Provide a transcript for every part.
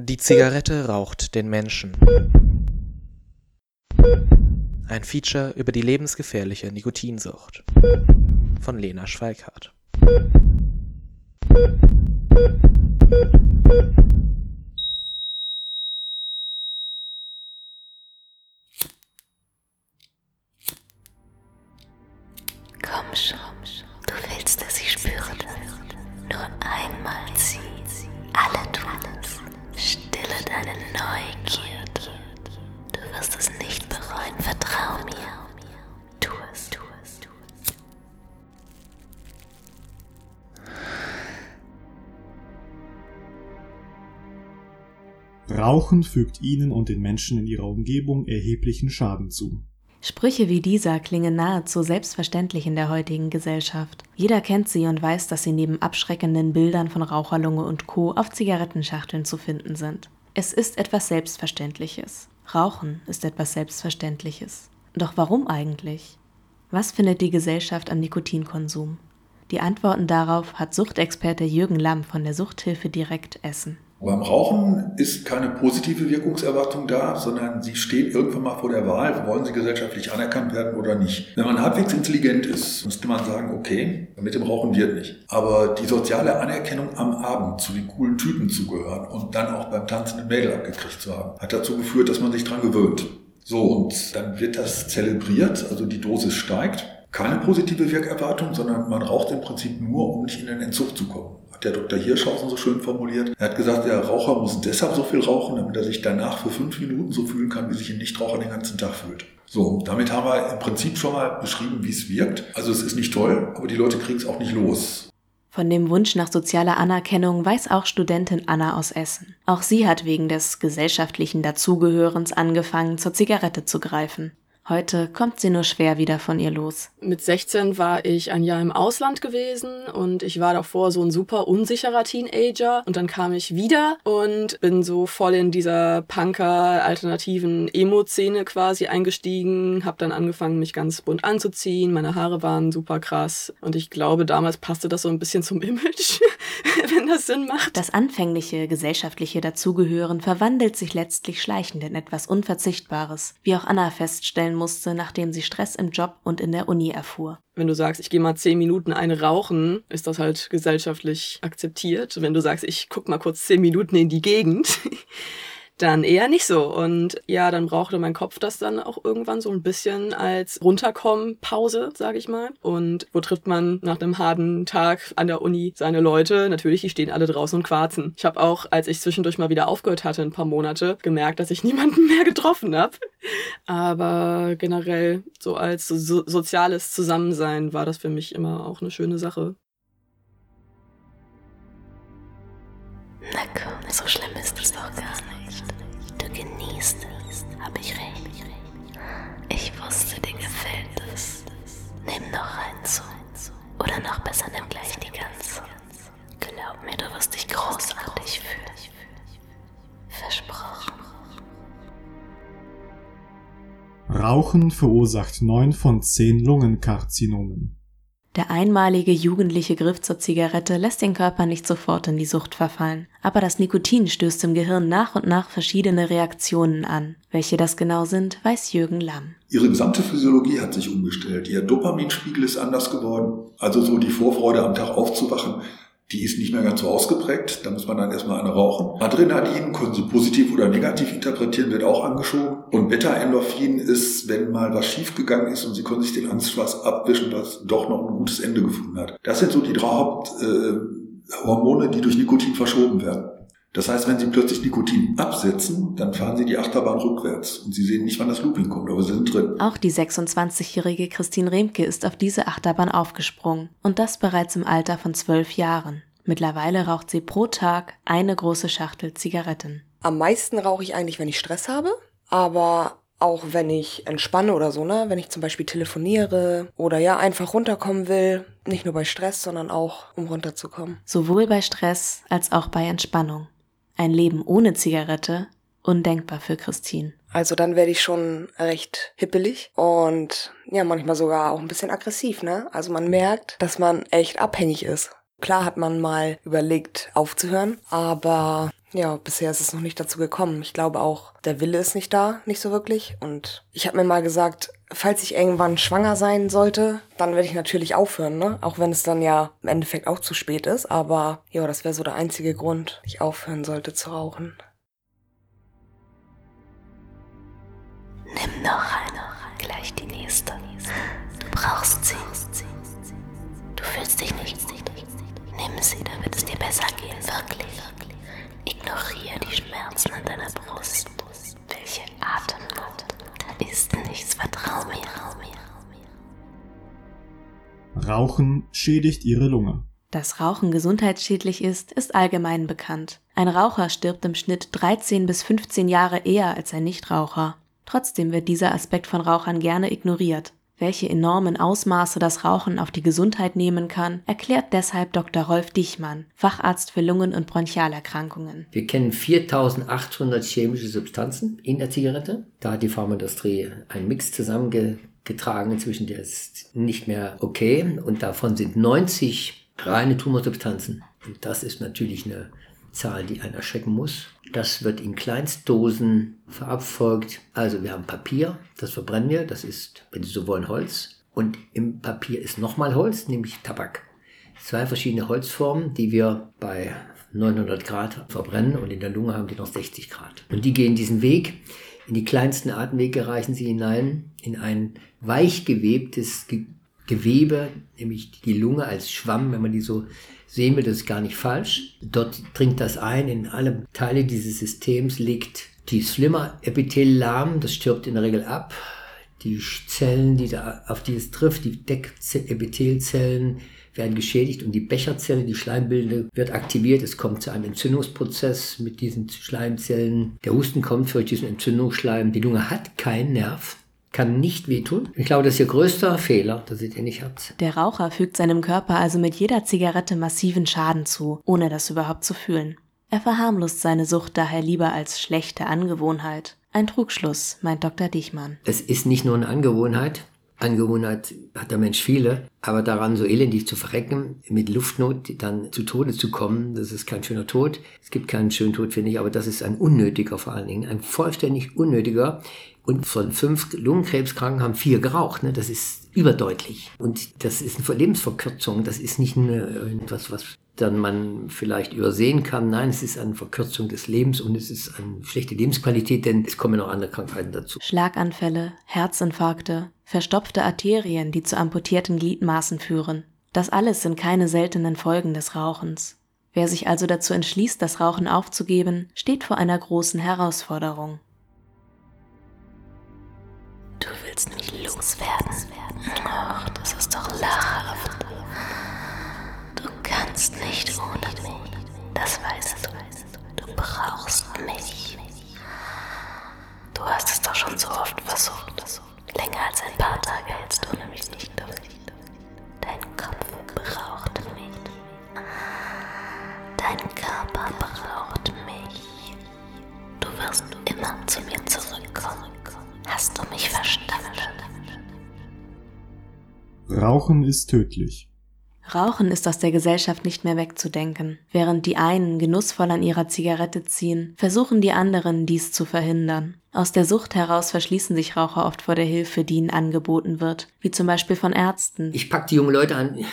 Die Zigarette raucht den Menschen. Ein Feature über die lebensgefährliche Nikotinsucht von Lena Schweikart. Komm schon, du willst, dass ich spüre. Nur einmal zieh, alle tun es. Deine Neugierde. Du wirst es nicht bereuen, vertrau mir. Tu es, tu es, tu es. Rauchen fügt ihnen und den Menschen in ihrer Umgebung erheblichen Schaden zu. Sprüche wie dieser klingen nahezu selbstverständlich in der heutigen Gesellschaft. Jeder kennt sie und weiß, dass sie neben abschreckenden Bildern von Raucherlunge und Co. auf Zigarettenschachteln zu finden sind. Es ist etwas Selbstverständliches. Rauchen ist etwas Selbstverständliches. Doch warum eigentlich? Was findet die Gesellschaft am Nikotinkonsum? Die Antworten darauf hat Suchtexperte Jürgen Lamm von der Suchthilfe Direkt Essen. Beim Rauchen ist keine positive Wirkungserwartung da, sondern Sie stehen irgendwann mal vor der Wahl, wollen Sie gesellschaftlich anerkannt werden oder nicht. Wenn man halbwegs intelligent ist, müsste man sagen, okay, mit dem Rauchen wird nicht. Aber die soziale Anerkennung am Abend zu den coolen Typen zu gehören und dann auch beim tanzenden Mädel abgekriegt zu haben, hat dazu geführt, dass man sich dran gewöhnt. So, und dann wird das zelebriert, also die Dosis steigt. Keine positive Wirkerwartung, sondern man raucht im Prinzip nur, um nicht in den Entzug zu kommen der Dr. Hirschhausen so schön formuliert. Er hat gesagt, der Raucher muss deshalb so viel rauchen, damit er sich danach für fünf Minuten so fühlen kann, wie sich ein Nichtraucher den ganzen Tag fühlt. So, damit haben wir im Prinzip schon mal beschrieben, wie es wirkt. Also es ist nicht toll, aber die Leute kriegen es auch nicht los. Von dem Wunsch nach sozialer Anerkennung weiß auch Studentin Anna aus Essen. Auch sie hat wegen des gesellschaftlichen Dazugehörens angefangen, zur Zigarette zu greifen. Heute kommt sie nur schwer wieder von ihr los. Mit 16 war ich ein Jahr im Ausland gewesen und ich war davor so ein super unsicherer Teenager. Und dann kam ich wieder und bin so voll in dieser Punker alternativen Emo-Szene quasi eingestiegen, habe dann angefangen mich ganz bunt anzuziehen, meine Haare waren super krass und ich glaube damals passte das so ein bisschen zum Image, wenn das Sinn macht. Das anfängliche gesellschaftliche Dazugehören verwandelt sich letztlich schleichend in etwas Unverzichtbares, wie auch Anna feststellen musste, nachdem sie Stress im Job und in der Uni erfuhr. Wenn du sagst, ich gehe mal zehn Minuten eine rauchen, ist das halt gesellschaftlich akzeptiert. Wenn du sagst, ich guck mal kurz zehn Minuten in die Gegend, dann eher nicht so. Und ja, dann brauchte mein Kopf das dann auch irgendwann so ein bisschen als Runterkommen-Pause, sage ich mal. Und wo trifft man nach einem harten Tag an der Uni seine Leute? Natürlich, die stehen alle draußen und quarzen. Ich habe auch, als ich zwischendurch mal wieder aufgehört hatte, ein paar Monate, gemerkt, dass ich niemanden mehr getroffen habe. Aber generell, so als so soziales Zusammensein war das für mich immer auch eine schöne Sache. Na komm, so schlimm ist es doch gar nicht. Rauchen verursacht neun von zehn Lungenkarzinomen. Der einmalige jugendliche Griff zur Zigarette lässt den Körper nicht sofort in die Sucht verfallen, aber das Nikotin stößt im Gehirn nach und nach verschiedene Reaktionen an. Welche das genau sind, weiß Jürgen Lamm. Ihre gesamte Physiologie hat sich umgestellt. Ihr Dopaminspiegel ist anders geworden. Also so die Vorfreude am Tag aufzuwachen, die ist nicht mehr ganz so ausgeprägt. Da muss man dann erstmal eine rauchen. Adrenalin können Sie positiv oder negativ interpretieren, wird auch angeschoben. Und Beta-Endorphin ist, wenn mal was schiefgegangen ist und Sie können sich den Angstschweiß abwischen, dass doch noch ein gutes Ende gefunden hat. Das sind so die drei Haupthormone, äh, die durch Nikotin verschoben werden. Das heißt, wenn Sie plötzlich Nikotin absetzen, dann fahren Sie die Achterbahn rückwärts und Sie sehen nicht, wann das Looping kommt, aber Sie sind drin. Auch die 26-jährige Christine Remke ist auf diese Achterbahn aufgesprungen und das bereits im Alter von zwölf Jahren. Mittlerweile raucht sie pro Tag eine große Schachtel Zigaretten. Am meisten rauche ich eigentlich, wenn ich Stress habe, aber auch wenn ich entspanne oder so, ne? Wenn ich zum Beispiel telefoniere oder ja einfach runterkommen will. Nicht nur bei Stress, sondern auch um runterzukommen. Sowohl bei Stress als auch bei Entspannung. Ein Leben ohne Zigarette undenkbar für Christine. Also dann werde ich schon recht hippelig und ja, manchmal sogar auch ein bisschen aggressiv, ne? Also man merkt, dass man echt abhängig ist. Klar hat man mal überlegt aufzuhören, aber Ja, bisher ist es noch nicht dazu gekommen. Ich glaube auch, der Wille ist nicht da, nicht so wirklich. Und ich habe mir mal gesagt, falls ich irgendwann schwanger sein sollte, dann werde ich natürlich aufhören, ne? Auch wenn es dann ja im Endeffekt auch zu spät ist. Aber ja, das wäre so der einzige Grund, ich aufhören sollte zu rauchen. Nimm noch eine, gleich die nächste. Du brauchst sie. Du fühlst dich nicht. Nimm sie, damit es dir besser gehen, wirklich. Ignoriere die Schmerzen in deiner Brust. Welche Atemnot. Da ist nichts, vertrau mir. Rauchen schädigt ihre Lunge. Dass Rauchen gesundheitsschädlich ist, ist allgemein bekannt. Ein Raucher stirbt im Schnitt 13 bis 15 Jahre eher als ein Nichtraucher. Trotzdem wird dieser Aspekt von Rauchern gerne ignoriert. Welche enormen Ausmaße das Rauchen auf die Gesundheit nehmen kann, erklärt deshalb Dr. Rolf Dichmann, Facharzt für Lungen- und Bronchialerkrankungen. Wir kennen 4800 chemische Substanzen in der Zigarette. Da hat die Pharmaindustrie einen Mix zusammengetragen, inzwischen der ist nicht mehr okay und davon sind 90 reine Tumorsubstanzen. Und das ist natürlich eine Zahl, die einen erschrecken muss. Das wird in Kleinstdosen verabfolgt. Also wir haben Papier, das verbrennen wir, das ist, wenn Sie so wollen, Holz. Und im Papier ist nochmal Holz, nämlich Tabak. Zwei verschiedene Holzformen, die wir bei 900 Grad verbrennen und in der Lunge haben die noch 60 Grad. Und die gehen diesen Weg. In die kleinsten Atemwege reichen sie hinein in ein weich gewebtes Gewebe, nämlich die Lunge als Schwamm, wenn man die so sehen wir das gar nicht falsch. Dort dringt das ein in alle Teile dieses Systems, legt die Slimmer-Epithel lahm, das stirbt in der Regel ab. Die Zellen, die da, auf die es trifft, die Deckepithelzellen, werden geschädigt und die Becherzelle, die Schleimbildende, wird aktiviert. Es kommt zu einem Entzündungsprozess mit diesen Schleimzellen. Der Husten kommt durch diesen Entzündungsschleim. Die Lunge hat keinen Nerv kann nicht wehtun. Ich glaube, das ist Ihr größter Fehler, dass ihr den nicht habt. Der Raucher fügt seinem Körper also mit jeder Zigarette massiven Schaden zu, ohne das überhaupt zu fühlen. Er verharmlost seine Sucht daher lieber als schlechte Angewohnheit. Ein Trugschluss, meint Dr. Dichmann. Es ist nicht nur eine Angewohnheit. Angewohnheit hat der Mensch viele, aber daran so elendig zu verrecken, mit Luftnot dann zu Tode zu kommen, das ist kein schöner Tod. Es gibt keinen schönen Tod, finde ich, aber das ist ein unnötiger vor allen Dingen, ein vollständig unnötiger. Und von fünf Lungenkrebskranken haben vier geraucht. Ne? Das ist überdeutlich. Und das ist eine Lebensverkürzung. Das ist nicht nur etwas, was dann man vielleicht übersehen kann. Nein, es ist eine Verkürzung des Lebens und es ist eine schlechte Lebensqualität, denn es kommen noch andere Krankheiten dazu. Schlaganfälle, Herzinfarkte, verstopfte Arterien, die zu amputierten Gliedmaßen führen. Das alles sind keine seltenen Folgen des Rauchens. Wer sich also dazu entschließt, das Rauchen aufzugeben, steht vor einer großen Herausforderung. Du willst mich loswerden. Ach, das ist doch lachhaft. Du kannst nicht ohne mich. Das weißt du. Du brauchst mich. Du hast es doch schon so oft versucht. Länger als ein paar Tage hältst du nämlich nicht durch. Dein Kopf braucht mich. Dein Körper braucht mich. Du wirst immer zu mir zurückkommen. Hast du mich verstanden? Rauchen ist tödlich. Rauchen ist aus der Gesellschaft nicht mehr wegzudenken. Während die einen genussvoll an ihrer Zigarette ziehen, versuchen die anderen dies zu verhindern. Aus der Sucht heraus verschließen sich Raucher oft vor der Hilfe, die ihnen angeboten wird, wie zum Beispiel von Ärzten. Ich packe die jungen Leute an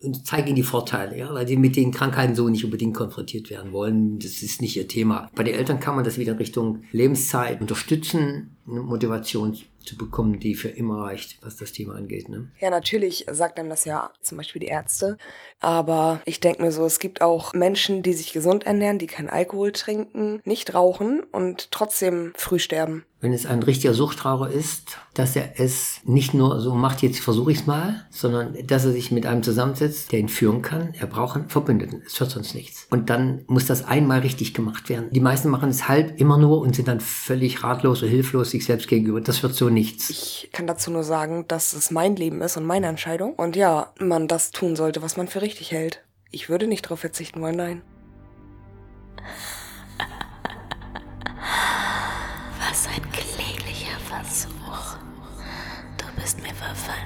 und zeige ihnen die Vorteile, ja, weil sie mit den Krankheiten so nicht unbedingt konfrontiert werden wollen. Das ist nicht ihr Thema. Bei den Eltern kann man das wieder in Richtung Lebenszeit unterstützen, eine Motivation zu bekommen, die für immer reicht, was das Thema angeht. Ne? Ja, natürlich sagt einem das ja zum Beispiel die Ärzte. Aber ich denke mir so, es gibt auch Menschen, die sich gesund ernähren, die keinen Alkohol trinken, nicht rauchen und trotzdem früh sterben wenn es ein richtiger Suchtraucher ist, dass er es nicht nur so macht, jetzt versuche ich es mal, sondern dass er sich mit einem zusammensetzt, der ihn führen kann. Er braucht einen Verbündeten, es hört sonst nichts. Und dann muss das einmal richtig gemacht werden. Die meisten machen es halb immer nur und sind dann völlig ratlos und hilflos sich selbst gegenüber. Das wird so nichts. Ich kann dazu nur sagen, dass es mein Leben ist und meine Entscheidung. Und ja, man das tun sollte, was man für richtig hält. Ich würde nicht darauf verzichten wollen, nein.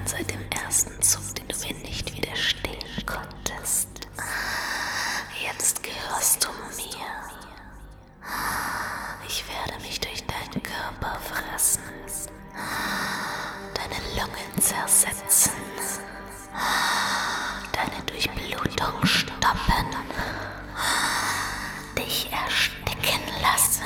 seit dem ersten Zug, den du mir nicht widerstehen konntest. Jetzt gehörst du mir. Ich werde mich durch deinen Körper fressen, deine Lungen zersetzen, deine Durchblutung stoppen, dich ersticken lassen.